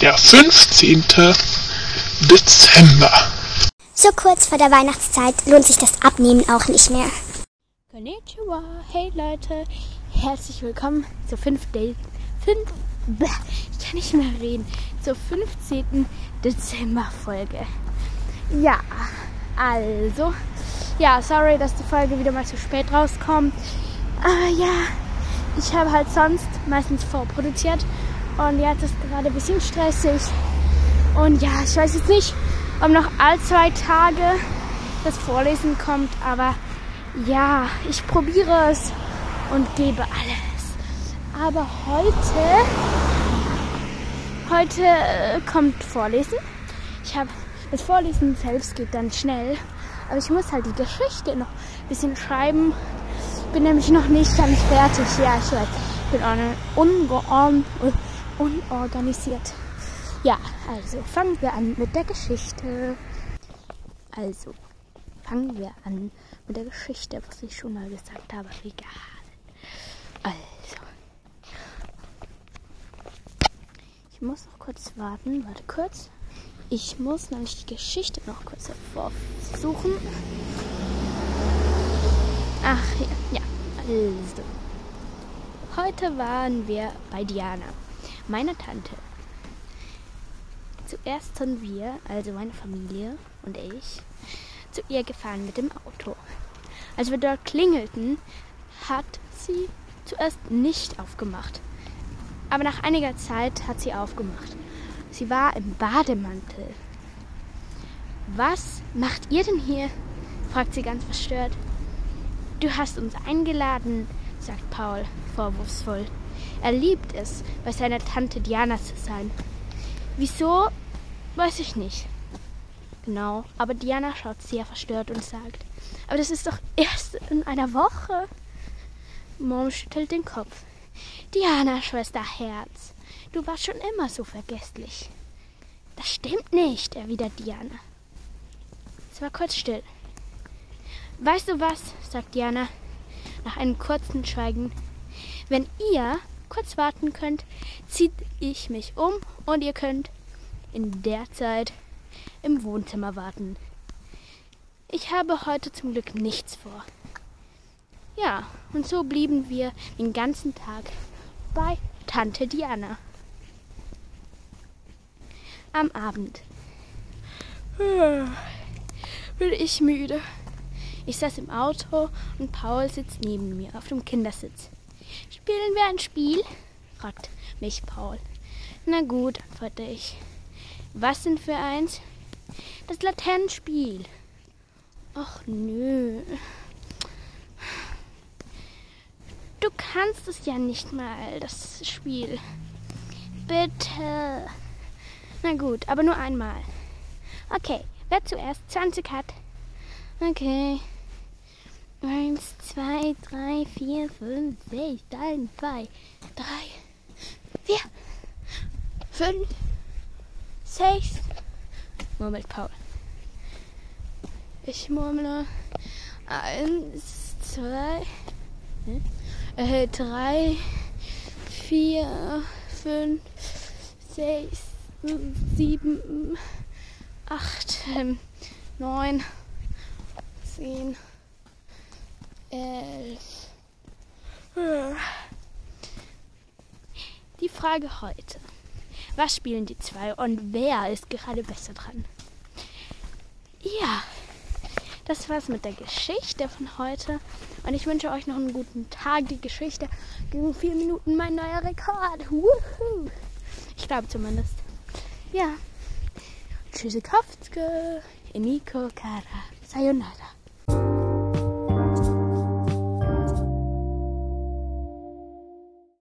der 15. Dezember. So kurz vor der Weihnachtszeit lohnt sich das Abnehmen auch nicht mehr. Konnichiwa, hey Leute, herzlich willkommen zur 5. Day, 5, ich kann nicht mehr reden, zur 15. Dezember Folge. Ja, also, ja, sorry, dass die Folge wieder mal zu spät rauskommt. Aber ja, ich habe halt sonst meistens vorproduziert und jetzt ist gerade ein bisschen stressig. Und ja, ich weiß jetzt nicht, ob noch all zwei Tage das Vorlesen kommt, aber ja, ich probiere es und gebe alles. Aber heute, heute äh, kommt Vorlesen. Ich habe das Vorlesen selbst geht dann schnell, aber ich muss halt die Geschichte noch ein bisschen schreiben. Bin nämlich noch nicht ganz fertig. Ja, ich weiß, ich bin unorganisiert. Ja, also fangen wir an mit der Geschichte. Also, fangen wir an mit der Geschichte, was ich schon mal gesagt habe. Egal. Also. Ich muss noch kurz warten. Warte kurz. Ich muss nämlich die Geschichte noch kurz hervorsuchen. Ach ja, ja. Also. Heute waren wir bei Diana, meiner Tante. Zuerst sind wir, also meine Familie und ich, zu ihr gefahren mit dem Auto. Als wir dort klingelten, hat sie zuerst nicht aufgemacht. Aber nach einiger Zeit hat sie aufgemacht. Sie war im Bademantel. Was macht ihr denn hier? fragt sie ganz verstört. Du hast uns eingeladen, sagt Paul vorwurfsvoll. Er liebt es, bei seiner Tante Diana zu sein. Wieso? Weiß ich nicht. Genau, aber Diana schaut sehr verstört und sagt, aber das ist doch erst in einer Woche. Mom schüttelt den Kopf. Diana, Schwester Herz, du warst schon immer so vergesslich. Das stimmt nicht, erwidert Diana. Es war kurz still. Weißt du was, sagt Diana nach einem kurzen Schweigen. Wenn ihr kurz warten könnt, ziehe ich mich um und ihr könnt in der Zeit im Wohnzimmer warten. Ich habe heute zum Glück nichts vor. Ja, und so blieben wir den ganzen Tag bei Tante Diana. Am Abend. Bin ich müde. Ich saß im Auto und Paul sitzt neben mir auf dem Kindersitz. Spielen wir ein Spiel? fragt mich Paul. Na gut, antworte ich. Was denn für eins? Das Laternenspiel. Ach nö. Du kannst es ja nicht mal, das Spiel. Bitte. Na gut, aber nur einmal. Okay, wer zuerst 20 hat? Okay. Eins, zwei, drei, vier, fünf, sechs, eins, zwei, drei, vier, fünf, sechs, murmelt Paul. Ich murmle eins, zwei, äh, drei, vier, fünf, sechs, sieben, acht, neun, zehn, elf. Die Frage heute. Was spielen die zwei und wer ist gerade besser dran? Ja, das war's mit der Geschichte von heute. Und ich wünsche euch noch einen guten Tag. Die Geschichte ging vier Minuten mein neuer Rekord. Woohoo. Ich glaube zumindest. Ja. Tschüssikowski. Eniko Kara. Sayonara.